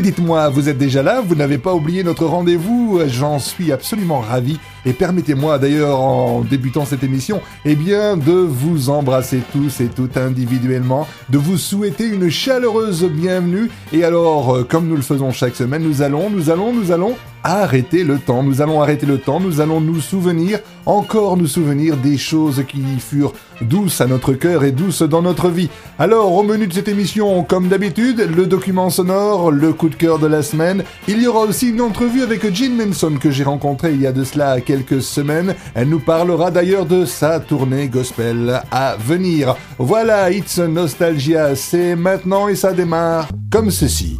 Dites-moi, vous êtes déjà là Vous n'avez pas oublié notre rendez-vous J'en suis absolument ravi. Et permettez-moi d'ailleurs, en débutant cette émission, eh bien, de vous embrasser tous et toutes individuellement, de vous souhaiter une chaleureuse bienvenue. Et alors, euh, comme nous le faisons chaque semaine, nous allons, nous allons, nous allons arrêter le temps. Nous allons arrêter le temps, nous allons nous souvenir, encore nous souvenir des choses qui furent douces à notre cœur et douces dans notre vie. Alors, au menu de cette émission, comme d'habitude, le document sonore, le coup de cœur de la semaine. Il y aura aussi une entrevue avec Jean Manson que j'ai rencontré il y a de cela quelques semaines. Elle nous parlera d'ailleurs de sa tournée gospel à venir. Voilà, It's Nostalgia, c'est maintenant et ça démarre comme ceci.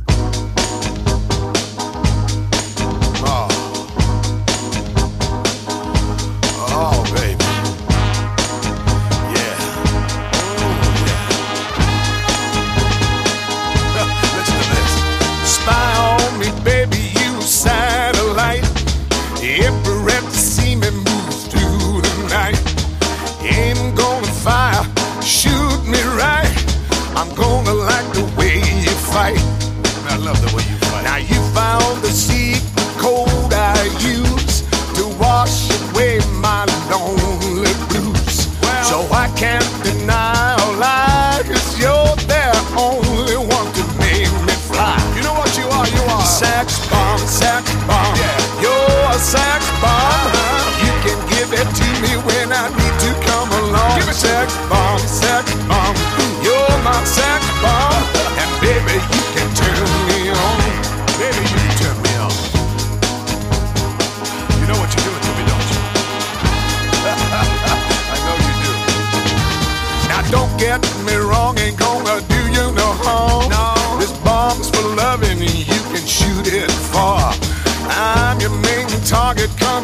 I'm gonna like the way you fight. I love the way you fight. Now you found the secret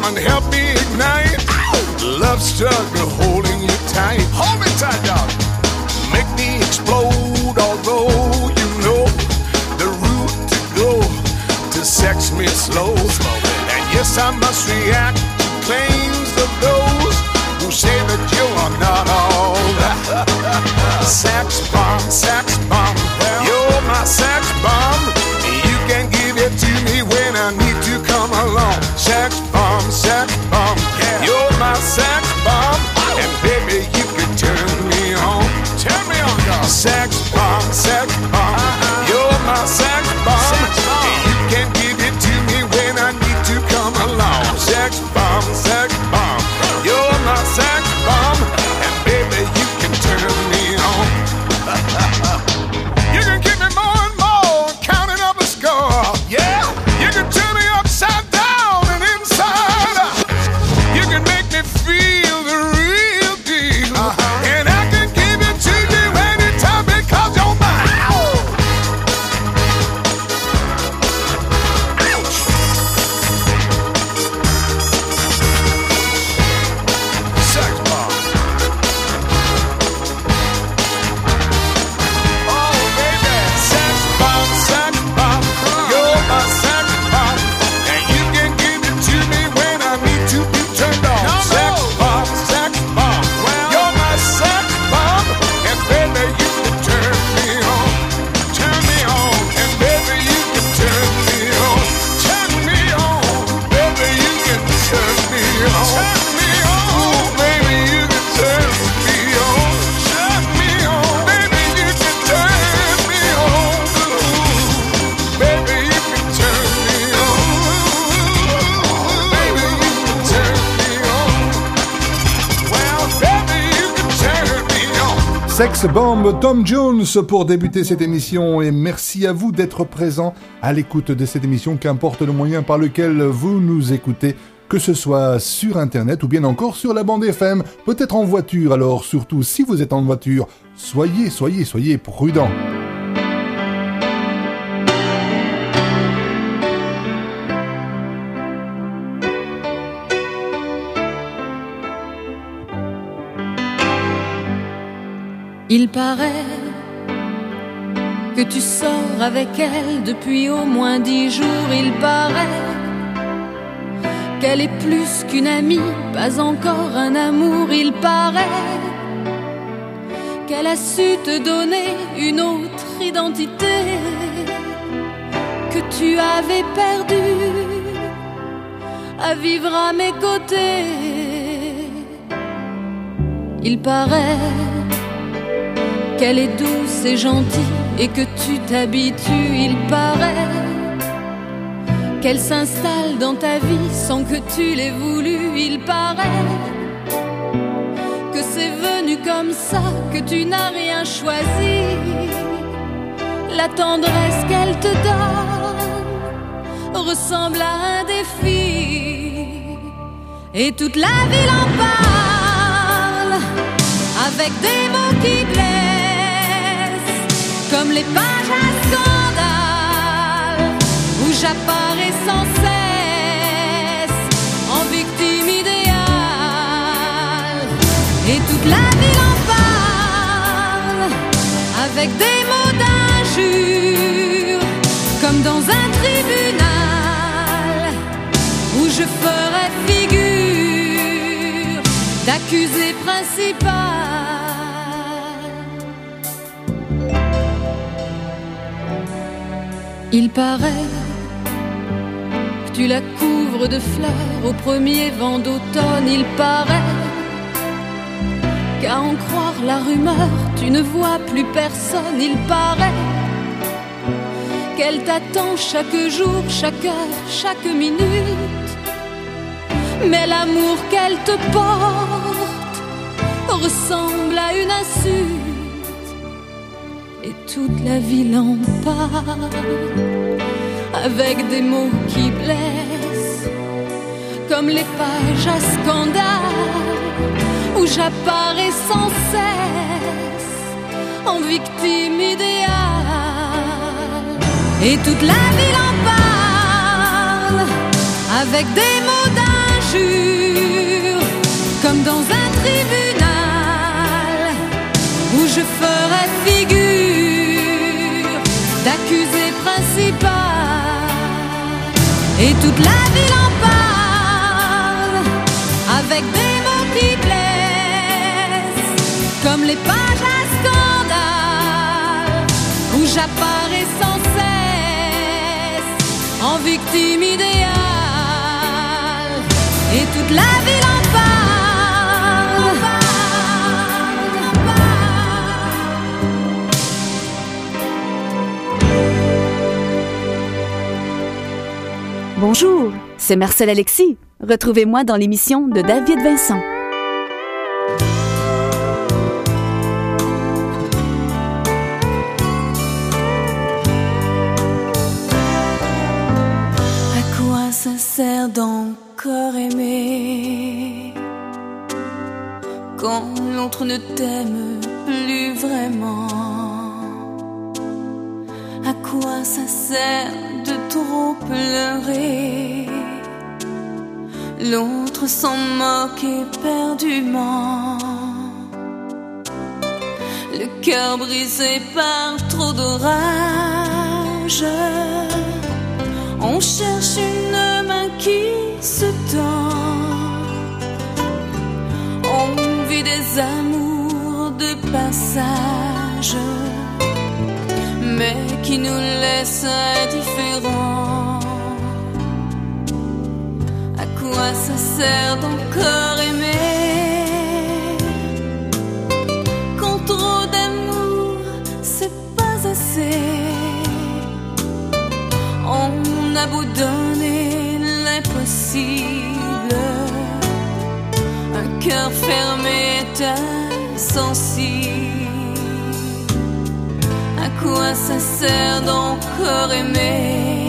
and help me ignite. Love struggle holding you tight. Hold me tight, dog. Make me explode, although you know the route to go to sex me slow. And yes, I must react to claims of those who say that you are not all that. sex bomb, sex bomb, Tom Jones pour débuter cette émission et merci à vous d'être présents à l'écoute de cette émission, qu'importe le moyen par lequel vous nous écoutez. que ce soit sur internet ou bien encore sur la bande FM, peut-être en voiture. Alors surtout si vous êtes en voiture, soyez, soyez, soyez prudents. Il paraît que tu sors avec elle depuis au moins dix jours. Il paraît qu'elle est plus qu'une amie, pas encore un amour. Il paraît qu'elle a su te donner une autre identité que tu avais perdue à vivre à mes côtés. Il paraît qu'elle est douce et gentille et que tu t'habitues, il paraît qu'elle s'installe dans ta vie sans que tu l'aies voulu, il paraît que c'est venu comme ça, que tu n'as rien choisi. La tendresse qu'elle te donne ressemble à un défi. Et toute la ville en parle avec des mots qui blessent comme les pages à scandale où j'apparais sans cesse en victime idéale. Et toute la ville en parle avec des mots d'injure, comme dans un tribunal où je ferais figure d'accusé principal. Il paraît que tu la couvres de fleurs au premier vent d'automne. Il paraît qu'à en croire la rumeur, tu ne vois plus personne. Il paraît qu'elle t'attend chaque jour, chaque heure, chaque minute. Mais l'amour qu'elle te porte ressemble à une insulte et toute la ville en parle avec des mots qui blessent, comme les pages à scandale où j'apparais sans cesse en victime idéale. Et toute la ville en parle avec des mots d'injure, comme dans un tribunal je ferais figure d'accusé principal. Et toute la ville en parle avec des mots qui blessent, comme les pages à scandale où j'apparais sans cesse en victime idéale. Et toute la ville en Bonjour, c'est Marcel Alexis. Retrouvez-moi dans l'émission de David Vincent. À quoi ça sert d'encore aimer quand l'autre ne t'aime plus vraiment? Quoi ça sert de trop pleurer? L'autre s'en moque éperdument. Le cœur brisé par trop d'orage On cherche une main qui se tend. On vit des amours de passage. Mais qui nous laissent indifférents. À quoi ça sert d'encore aimer Quand trop d'amour c'est pas assez? On a beau donner l'impossible. Un cœur fermé est insensible quoi ça sert d'encore aimer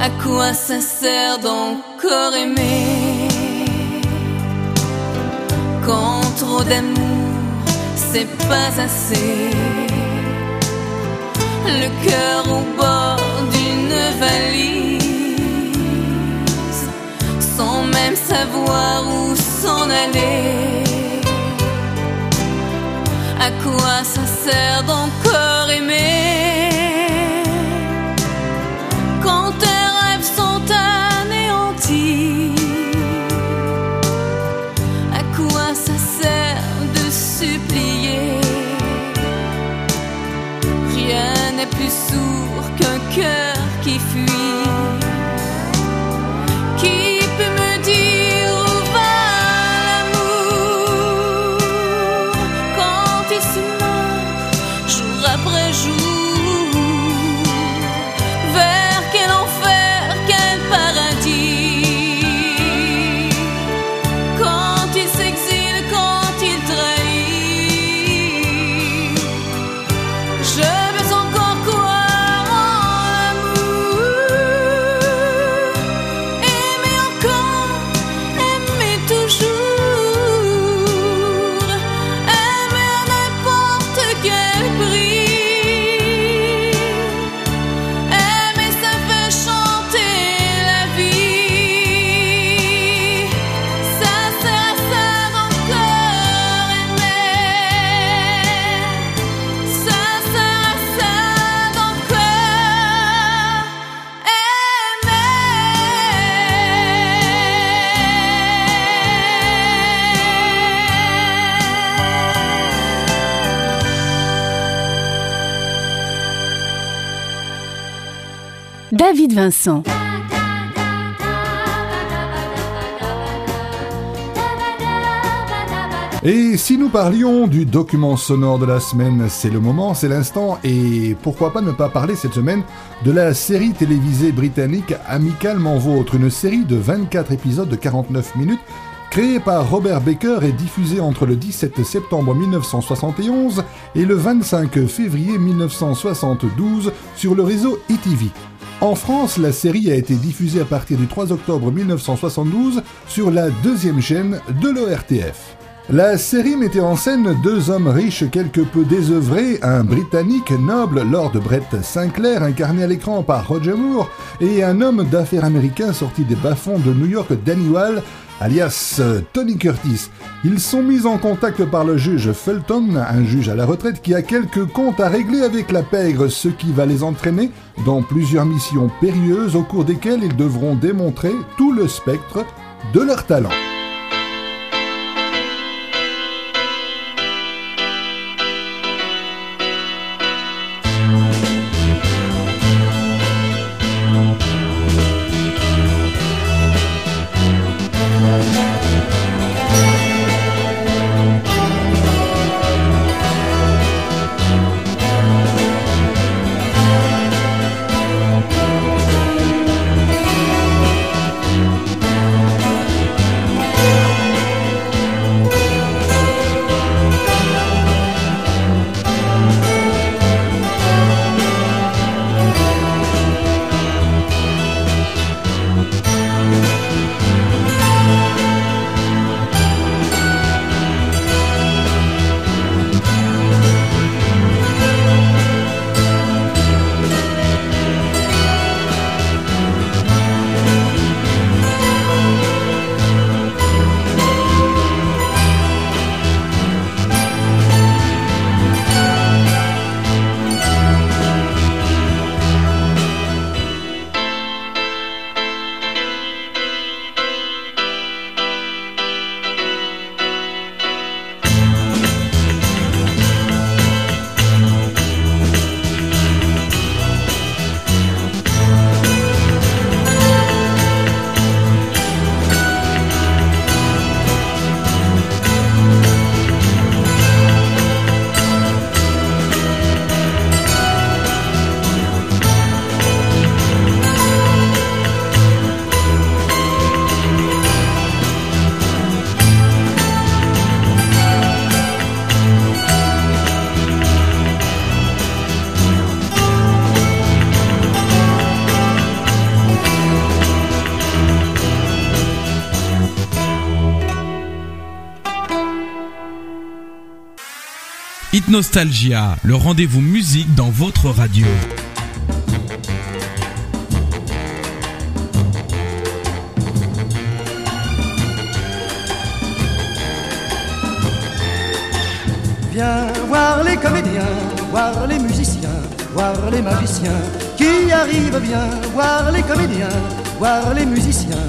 À quoi ça sert d'encore aimer Quand trop d'amour, c'est pas assez. Le cœur au bord d'une valise. Savoir où s'en aller. À quoi ça sert d'encore aimer? Et si nous parlions du document sonore de la semaine, c'est le moment, c'est l'instant, et pourquoi pas ne pas parler cette semaine de la série télévisée britannique Amicalement Vôtre, une série de 24 épisodes de 49 minutes, créée par Robert Baker et diffusée entre le 17 septembre 1971 et le 25 février 1972 sur le réseau ETV. En France, la série a été diffusée à partir du 3 octobre 1972 sur la deuxième chaîne de l'ORTF. La série mettait en scène deux hommes riches quelque peu désœuvrés, un Britannique noble, Lord Brett Sinclair, incarné à l'écran par Roger Moore, et un homme d'affaires américain sorti des bas-fonds de New York, Danny Wall, alias euh, Tony Curtis. Ils sont mis en contact par le juge Fulton, un juge à la retraite qui a quelques comptes à régler avec la pègre, ce qui va les entraîner dans plusieurs missions périlleuses au cours desquelles ils devront démontrer tout le spectre de leur talent. Nostalgia, le rendez-vous musique dans votre radio. Viens voir les comédiens, voir les musiciens, voir les magiciens qui arrivent bien, voir les comédiens, voir les musiciens,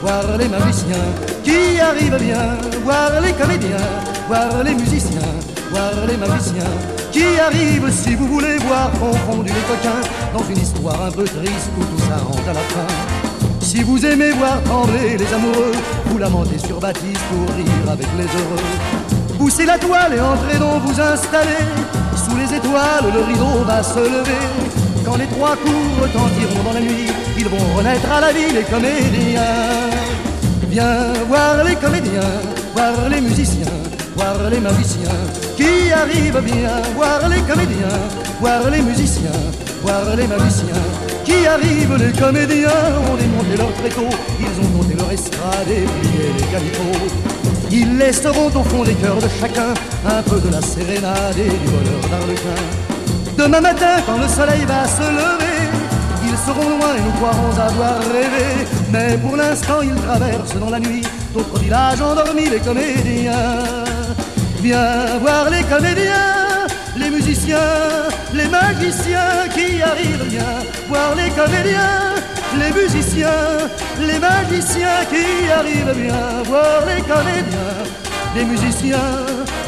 voir les magiciens qui arrivent bien, voir les comédiens, voir les musiciens, voir les magiciens qui arrivent si vous voulez voir confondus les coquins dans une histoire un peu triste où tout s'arrange à la fin. Si vous aimez voir trembler les amoureux, vous lamentez sur Baptiste pour rire avec les heureux. Poussez la toile et entrez donc vous installer. Sous les étoiles, le rideau va se lever. Quand les trois coups retentiront dans la nuit, ils vont renaître à la vie les comédiens. Viens voir les comédiens, voir les musiciens, voir les magiciens qui arrivent bien, voir les comédiens, voir les musiciens, voir les magiciens qui arrivent. Les comédiens ont démonté leur tréteau, ils ont monté leur estrade et plié les calicots. Ils laisseront au fond des cœurs de chacun un peu de la sérénade et du bonheur d'Arlequin. Demain matin, quand le soleil va se lever, ils seront loin et nous croirons avoir rêvé. Mais pour l'instant, ils traversent dans la nuit d'autres villages endormis, les comédiens. Viens voir les comédiens, les musiciens, les magiciens qui arrivent bien. Voir les comédiens, les musiciens, les magiciens qui arrivent bien. Voir les comédiens, les musiciens,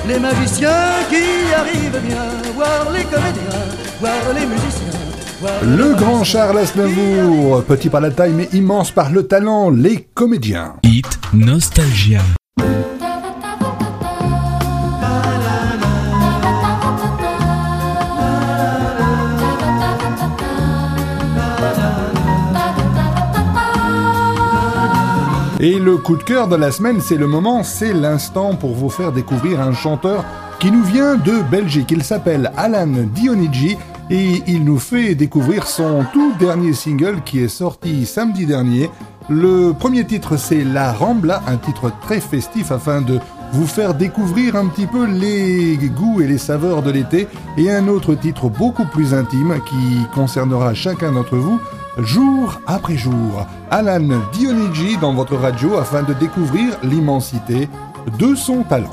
les magiciens qui arrivent bien. Voir les comédiens, voir les musiciens. Le grand Charles Aznavour, petit par la taille mais immense par le talent, les comédiens. Hit Nostalgia. Et le coup de cœur de la semaine, c'est le moment, c'est l'instant pour vous faire découvrir un chanteur qui nous vient de Belgique. Il s'appelle Alan Dionigi et il nous fait découvrir son tout dernier single qui est sorti samedi dernier. Le premier titre c'est La Rambla, un titre très festif afin de vous faire découvrir un petit peu les goûts et les saveurs de l'été et un autre titre beaucoup plus intime qui concernera chacun d'entre vous jour après jour. Alan Dionigi dans votre radio afin de découvrir l'immensité de son talent.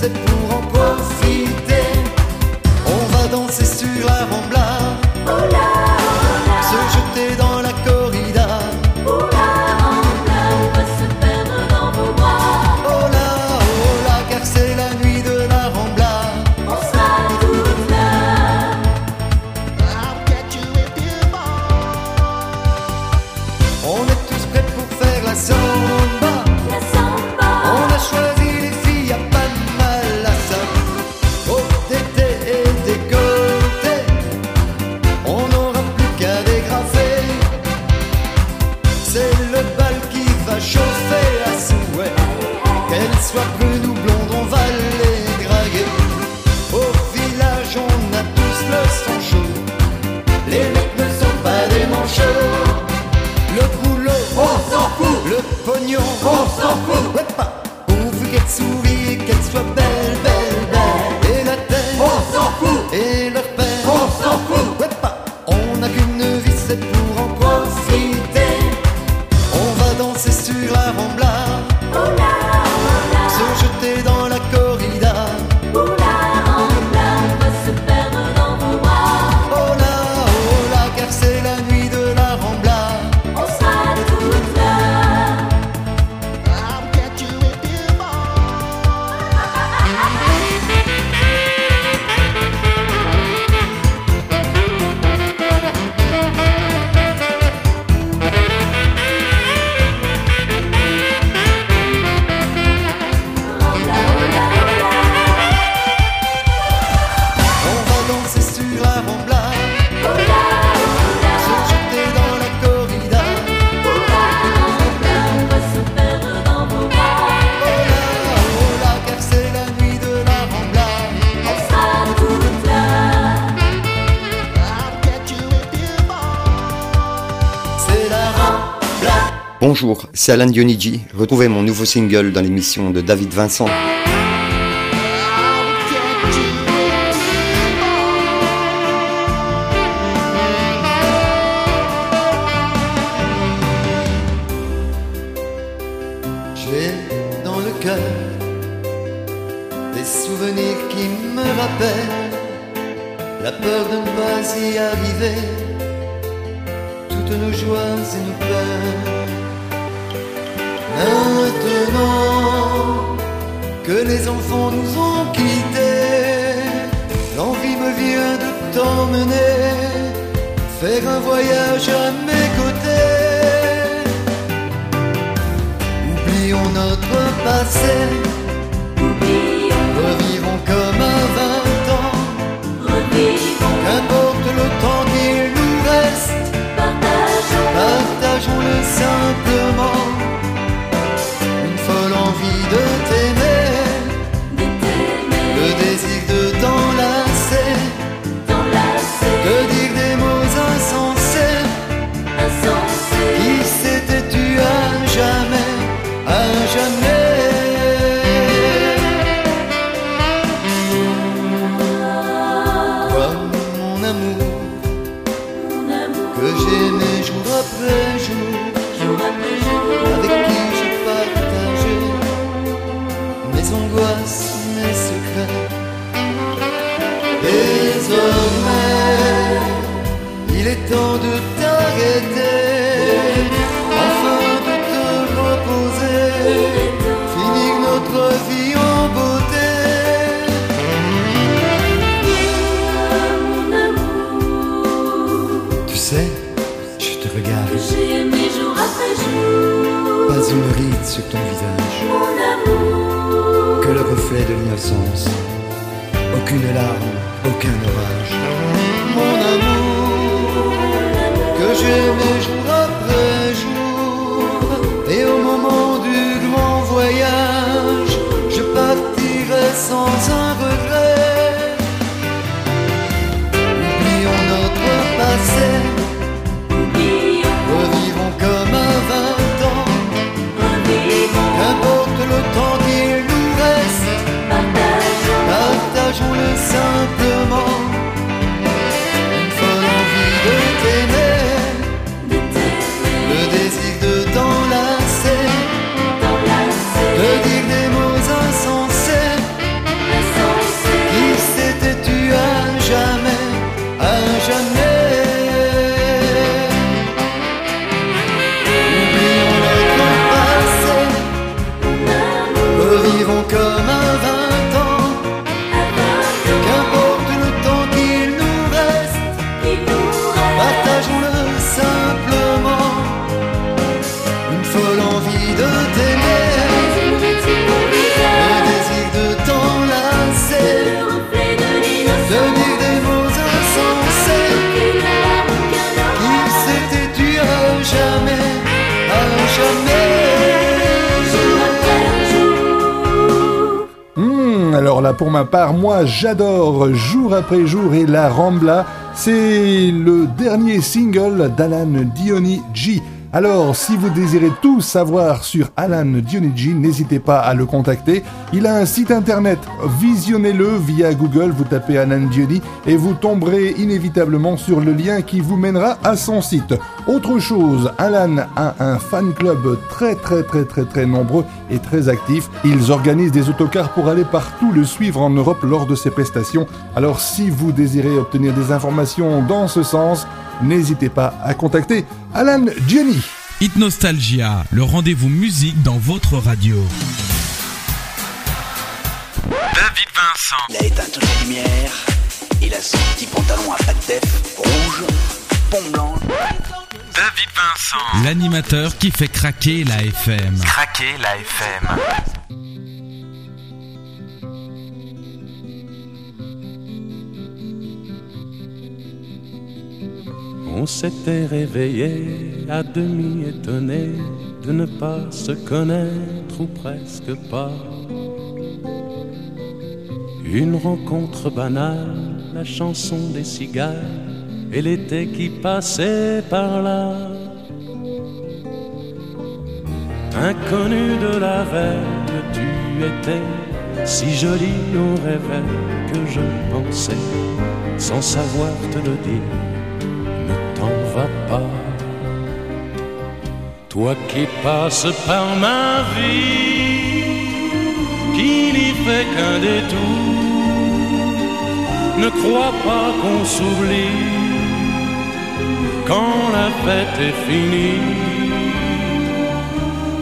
c'est pour en profiter. On va danser sur la remblade. Bonjour, c'est Alan Dionigi. Retrouvez mon nouveau single dans l'émission de David Vincent. pour ma part. Moi, j'adore jour après jour et La Rambla. C'est le dernier single d'Alan Dioni G. Alors, si vous désirez tout savoir sur Alan Dioni G, n'hésitez pas à le contacter. Il a un site internet, visionnez-le via Google, vous tapez Alan Diony et vous tomberez inévitablement sur le lien qui vous mènera à son site. Autre chose, Alan a un fan club très très très très très nombreux et très actif. Ils organisent des autocars pour aller partout le suivre en Europe lors de ses prestations. Alors si vous désirez obtenir des informations dans ce sens, n'hésitez pas à contacter Alan Jenny. Hit Nostalgia, le rendez-vous musique dans votre radio. David Vincent. Il a éteint toutes les lumières. Il a son petit pantalon à pattes rouge, pont blanc. David Vincent. L'animateur qui fait craquer la FM. Craquer la FM. On s'était réveillé à demi étonné de ne pas se connaître ou presque pas. Une rencontre banale, la chanson des cigales et l'été qui passait par là. Inconnu de la veille, tu étais si jolie au réveil que je pensais, sans savoir te le dire, ne t'en va pas. Toi qui passes par ma vie, qui n'y fait qu'un détour, ne crois pas qu'on s'oublie quand la fête est finie,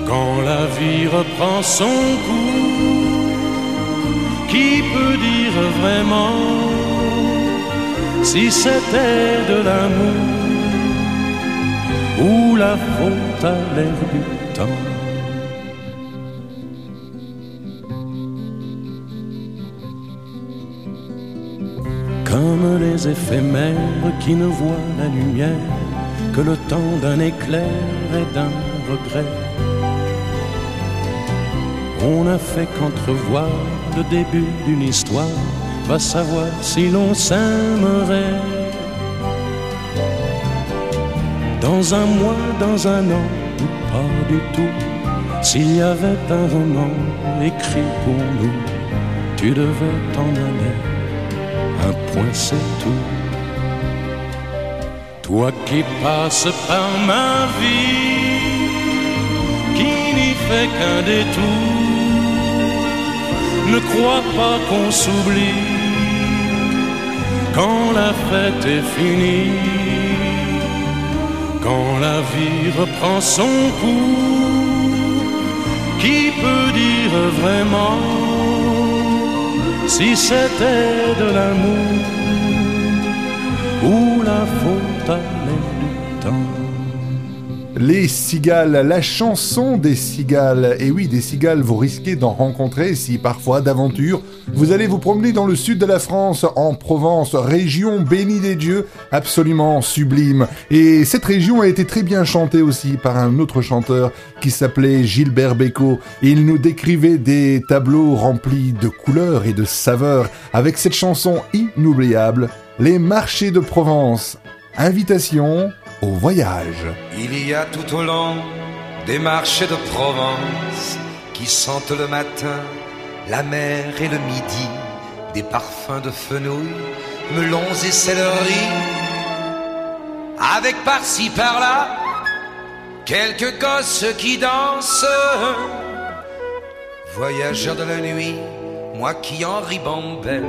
quand la vie reprend son cours, qui peut dire vraiment si c'était de l'amour ou la faute à l'air du temps? Éphémères qui ne voient la lumière que le temps d'un éclair et d'un regret. On n'a fait qu'entrevoir le début d'une histoire, va savoir si l'on s'aimerait. Dans un mois, dans un an, ou pas du tout, s'il y avait un roman écrit pour nous, tu devais t'en aller, un point c'est tout. Toi qui passes par ma vie, qui n'y fait qu'un détour, ne crois pas qu'on s'oublie quand la fête est finie, quand la vie reprend son cours. Qui peut dire vraiment si c'était de l'amour ou la faute? Les cigales, la chanson des cigales. Et oui, des cigales, vous risquez d'en rencontrer si parfois d'aventure vous allez vous promener dans le sud de la France, en Provence, région bénie des dieux, absolument sublime. Et cette région a été très bien chantée aussi par un autre chanteur qui s'appelait Gilbert Bécaud. Il nous décrivait des tableaux remplis de couleurs et de saveurs avec cette chanson inoubliable, Les marchés de Provence. Invitation voyage. Il y a tout au long des marchés de Provence qui sentent le matin la mer et le midi, des parfums de fenouil, melons et céleri, avec par-ci par-là quelques gosses qui dansent. Voyageur de la nuit, moi qui en ribambelle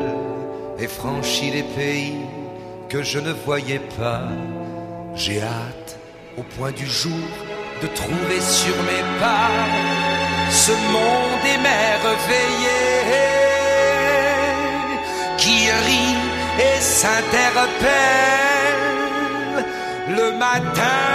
ai franchi les pays que je ne voyais pas. J'ai hâte, au point du jour, de trouver sur mes pas ce monde émerveillé qui rit et s'interpelle le matin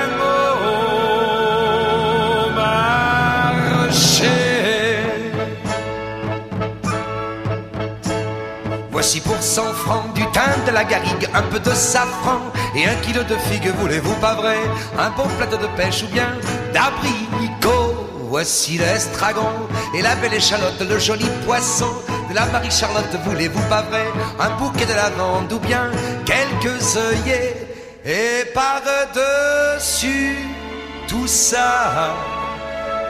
Voici pour 100 francs du thym, de la garrigue, un peu de safran et un kilo de figues, voulez-vous pas vrai? Un bon plateau de pêche ou bien d'abricots Voici l'estragon et la belle échalote, le joli poisson de la Marie-Charlotte, voulez-vous pas vrai? Un bouquet de lavande ou bien quelques œillets et par-dessus tout ça,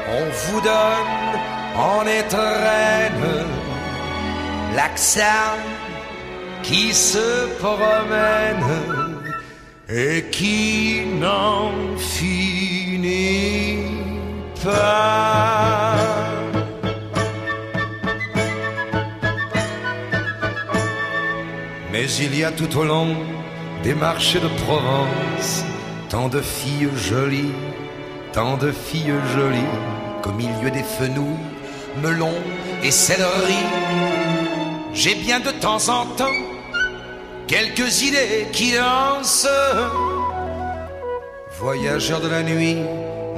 on vous donne en étrenne l'accent qui se promène et qui n'en finit pas. Mais il y a tout au long des marchés de Provence tant de filles jolies, tant de filles jolies qu'au milieu des fenouilles, melons et céleri. J'ai bien de temps en temps quelques idées qui lancent. Voyageur de la nuit,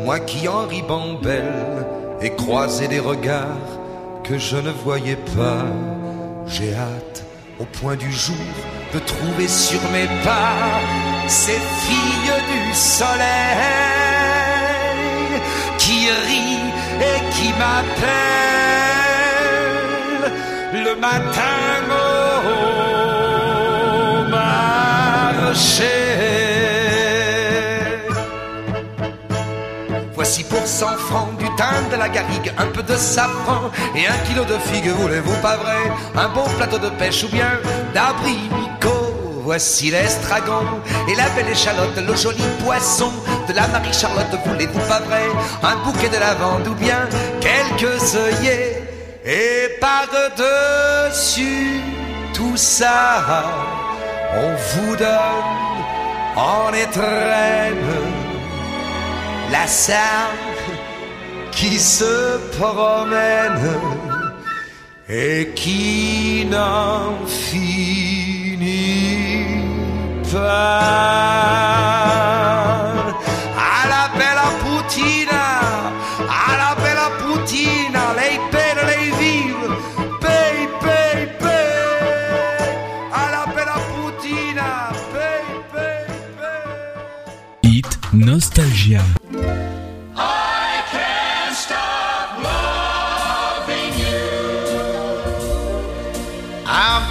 moi qui en ribambelle et croisé des regards que je ne voyais pas, j'ai hâte au point du jour de trouver sur mes pas ces filles du soleil qui rient et qui m'appellent le matin Voici pour 100 francs du thym, de la garrigue, un peu de safran et un kilo de figues, voulez-vous pas vrai? Un bon plateau de pêche ou bien d'abricot? Voici l'estragon et la belle échalote, le joli poisson de la Marie-Charlotte, voulez-vous pas vrai? Un bouquet de lavande ou bien quelques œillets et par-dessus tout ça, on vous donne en étrenne la salle qui se promène et qui n'en finit pas. Nostalgia.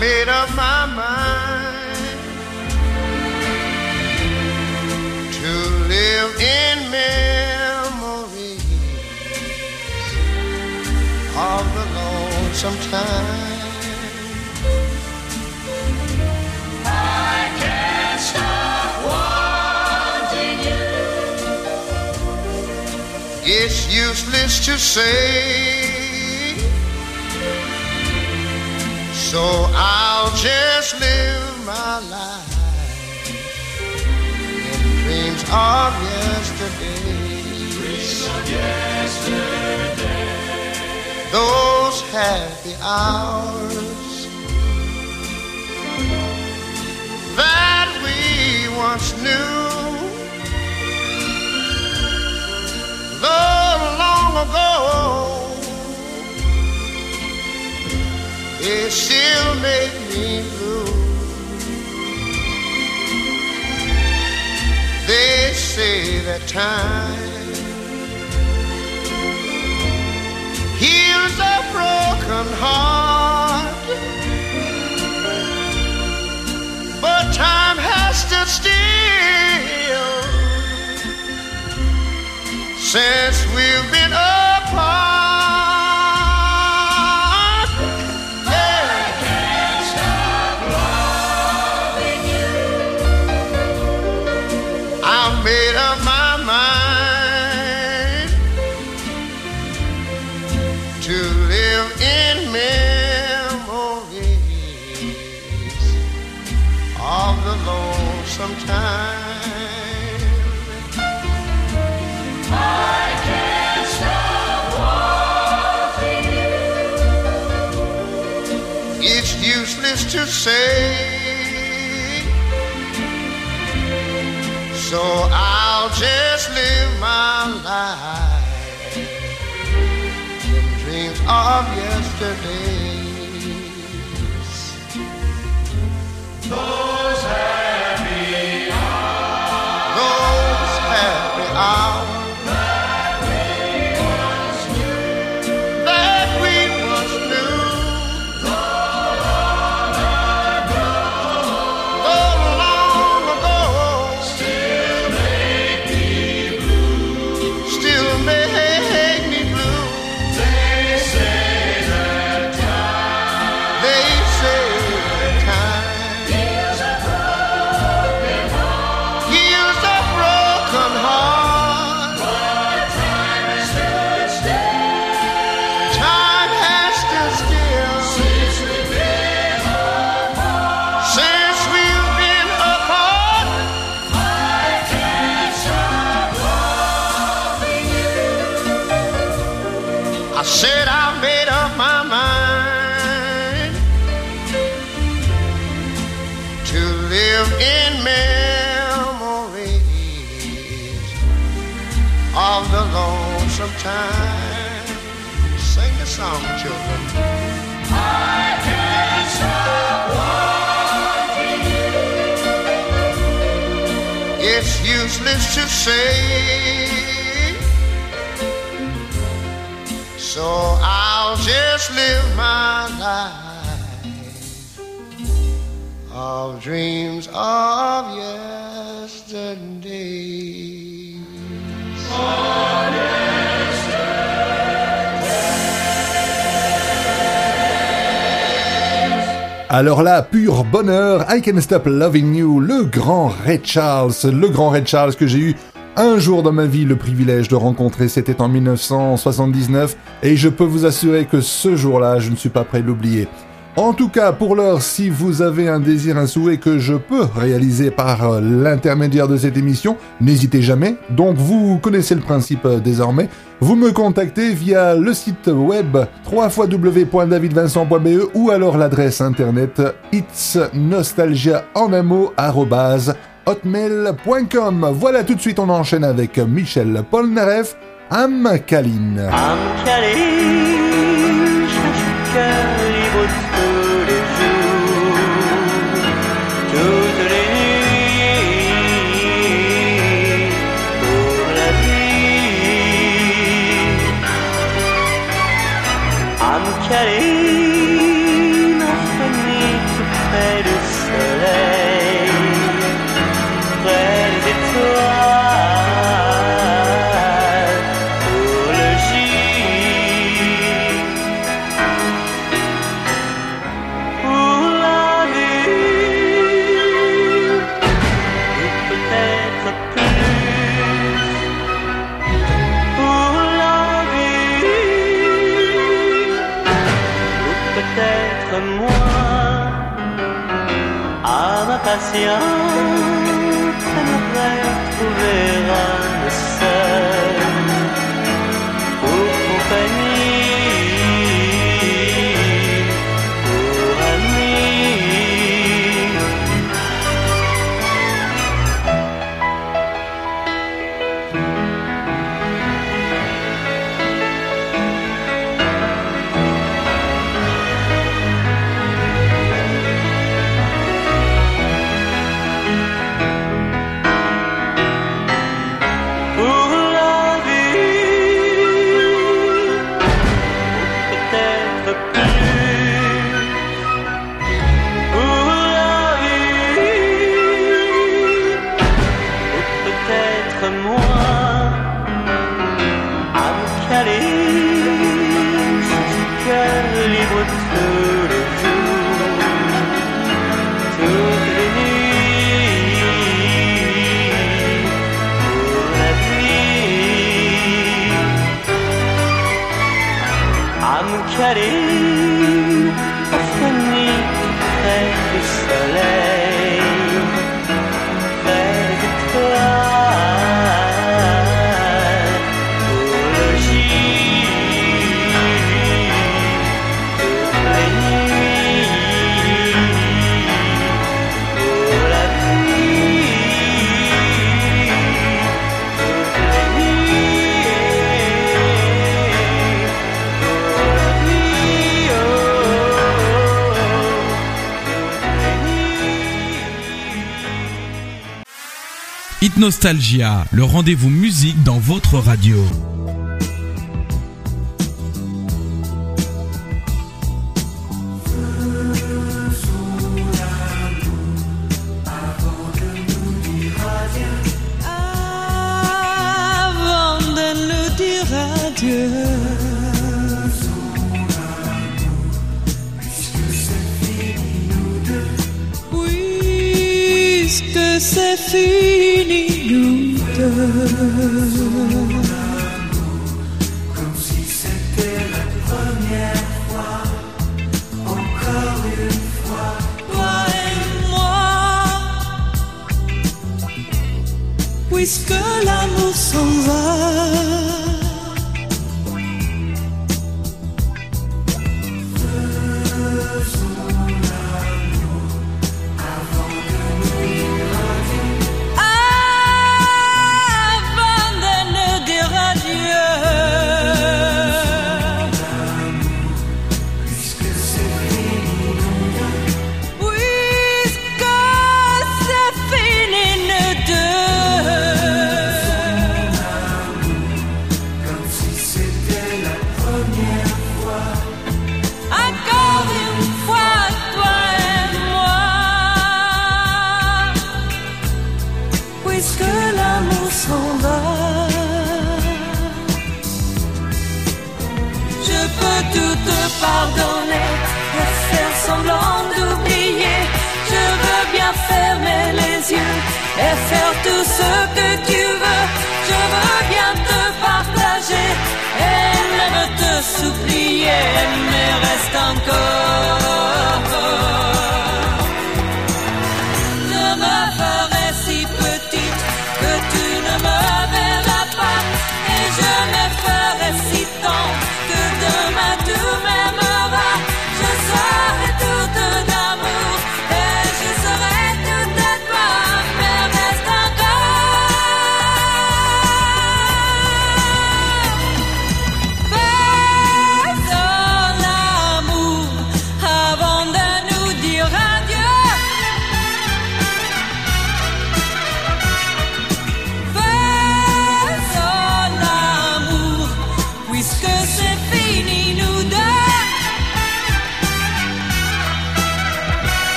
Made up my mind to live in of the lonesome time. Useless to say, so I'll just live my life in dreams of yesterday. Those happy hours that we once knew. Make me blue. They say that time heals a broken heart, but time has stood still since we've been apart. So I'll just live my life of dreams of yesterday. Alors là, pur bonheur, I Can Stop Loving You, le grand Ray Charles, le grand Ray Charles que j'ai eu un jour dans ma vie le privilège de rencontrer, c'était en 1979, et je peux vous assurer que ce jour-là, je ne suis pas prêt de l'oublier. En tout cas, pour l'heure, si vous avez un désir, un souhait que je peux réaliser par euh, l'intermédiaire de cette émission, n'hésitez jamais. Donc vous connaissez le principe euh, désormais. Vous me contactez via le site web www.davidvincent.be ou alors l'adresse internet itsnostalgia en un hotmail.com. Voilà tout de suite on enchaîne avec Michel Polnareff, Am Kaline. Am Kaline, ma Nostalgia, le rendez-vous musique dans votre radio. Adieu. Puisque c'est fini, nous deux. Comme si c'était Puisque l'amour s'en va. Et faire tout ce que tu veux. Je veux bien te partager et même te supplier, mais reste encore.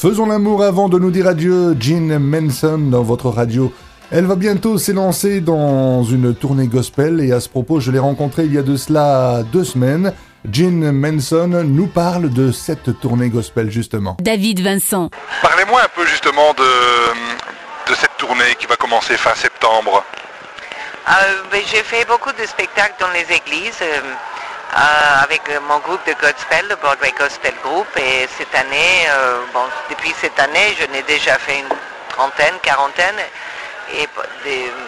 Faisons l'amour avant de nous dire adieu, Jean Manson dans votre radio. Elle va bientôt s'élancer dans une tournée gospel et à ce propos, je l'ai rencontrée il y a de cela deux semaines. Jean Manson nous parle de cette tournée gospel justement. David Vincent. Parlez-moi un peu justement de, de cette tournée qui va commencer fin septembre. Euh, j'ai fait beaucoup de spectacles dans les églises euh, avec euh, mon groupe de gospel, le Broadway Gospel Group. Et cette année, euh, bon, depuis cette année, je n'ai déjà fait une trentaine, quarantaine. Et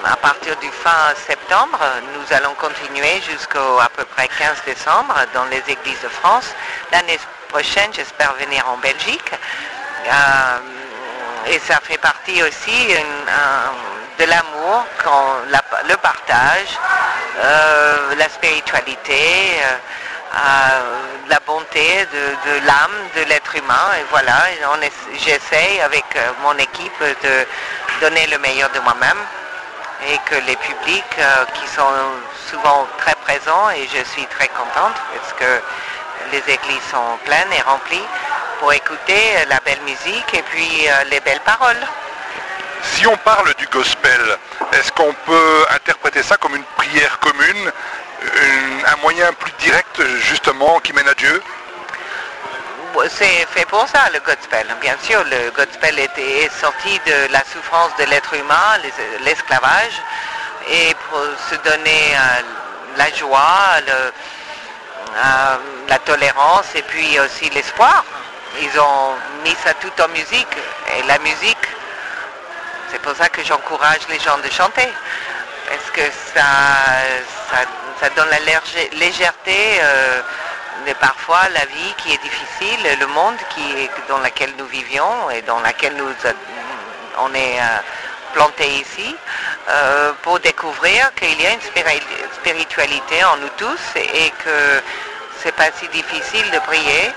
à partir du fin septembre, nous allons continuer jusqu'au à peu près 15 décembre dans les églises de France. L'année prochaine, j'espère venir en Belgique. Et ça fait partie aussi de l'amour, le partage, euh, la spiritualité, euh, la bonté de, l'âme, de l'être humain. Et voilà, j'essaye avec euh, mon équipe de donner le meilleur de moi-même et que les publics qui sont souvent très présents et je suis très contente parce que les églises sont pleines et remplies pour écouter la belle musique et puis les belles paroles. Si on parle du gospel, est-ce qu'on peut interpréter ça comme une prière commune, une- un moyen plus direct justement qui mène à Dieu? C'est fait pour ça le gospel. Bien sûr, le gospel est sorti de la souffrance de l'être humain, les- l'esclavage, et pour se donner euh, la joie, euh, la tolérance et puis aussi l'espoir. Ils ont mis ça tout en musique. Et la musique, c'est pour ça que j'encourage les gens de chanter. Parce que ça, ça, donne la légè- légèreté euh, de parfois la vie qui est difficile, le monde qui est, dans lequel nous vivions et dans lequel nous, on est euh, planté ici, euh, pour découvrir qu'il y a une spiri- spiritualité en nous tous et que c'est pas si difficile de prier,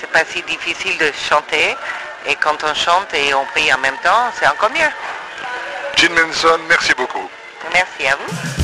c'est pas si difficile de chanter. Et quand on chante et on prie en même temps, c'est encore mieux. Jean Manson, merci beaucoup. Merci à vous.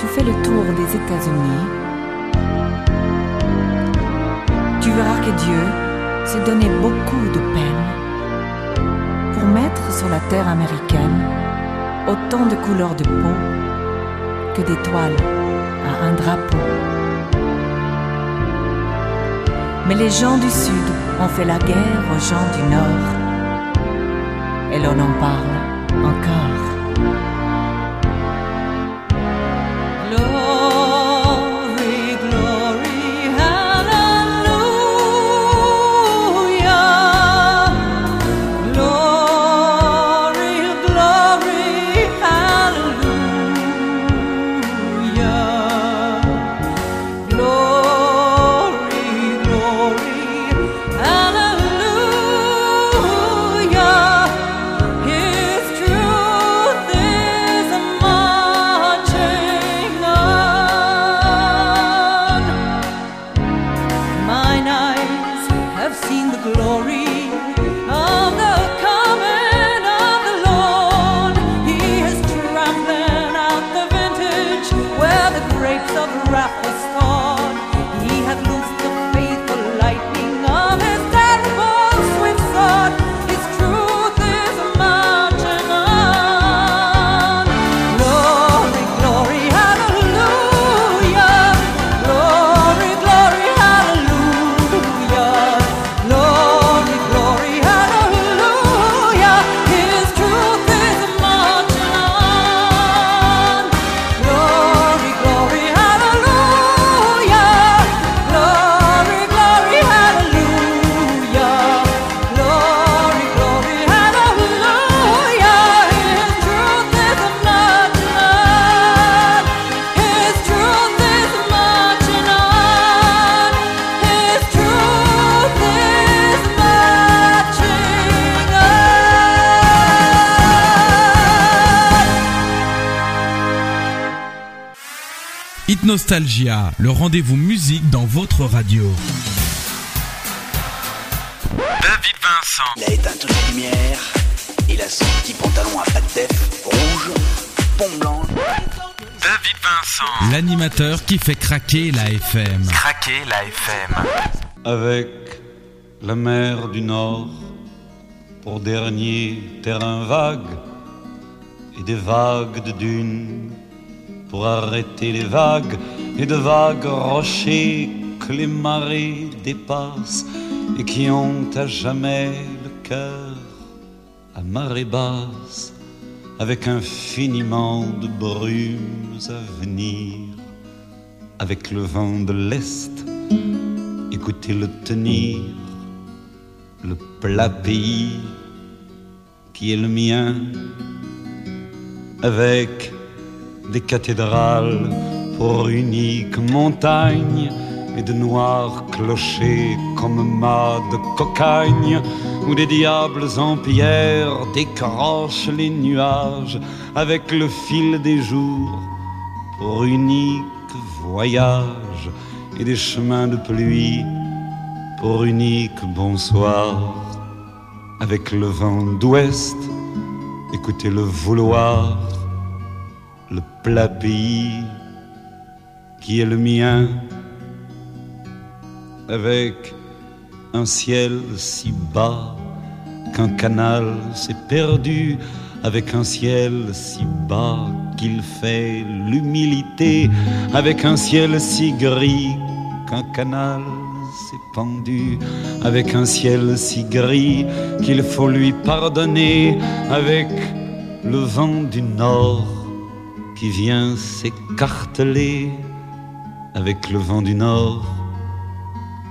Tu fais le tour des États-Unis, tu verras que Dieu s'est donné beaucoup de peine pour mettre sur la terre américaine autant de couleurs de peau que d'étoiles à un drapeau. Mais les gens du Sud ont fait la guerre aux gens du Nord. Et l'on en parle encore. Nostalgia, le rendez-vous musique dans votre radio. David Vincent. Il a éteint toutes les lumières. Il a son petit pantalon à def rouge, pont blanc. David Vincent. L'animateur qui fait craquer la FM. Craquer la FM. avec la mer du Nord pour dernier terrain vague et des vagues de dunes pour arrêter les vagues et de vagues rochers que les marées dépassent et qui ont à jamais le cœur à marée basse avec infiniment de brumes à venir avec le vent de l'Est écoutez-le tenir, le plat pays qui est le mien, avec des cathédrales pour unique montagne et de noirs clochers comme mâts de cocagne, où des diables en pierre décrochent les nuages avec le fil des jours pour unique voyage et des chemins de pluie pour unique bonsoir. Avec le vent d'ouest écoutez le vouloir plat pays qui est le mien avec un ciel si bas qu'un canal s'est perdu avec un ciel si bas qu'il fait l'humilité avec un ciel si gris qu'un canal s'est pendu avec un ciel si gris qu'il faut lui pardonner avec le vent du nord qui vient s'écarteler avec le vent du nord.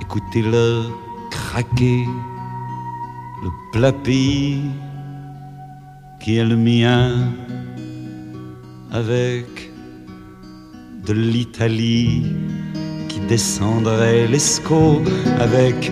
Écoutez-le craquer le plat qui est le mien, avec de l'Italie qui descendrait l'escaut, avec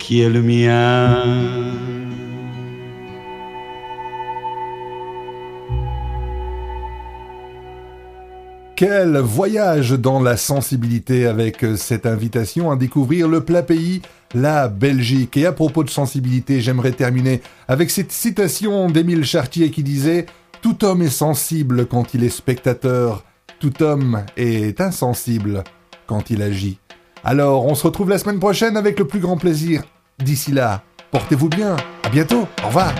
qui est le mien? Quel voyage dans la sensibilité avec cette invitation à découvrir le plat pays, la Belgique. Et à propos de sensibilité, j'aimerais terminer avec cette citation d'Émile Chartier qui disait Tout homme est sensible quand il est spectateur, tout homme est insensible quand il agit. Alors, on se retrouve la semaine prochaine avec le plus grand plaisir. D'ici là, portez-vous bien. À bientôt. Au revoir.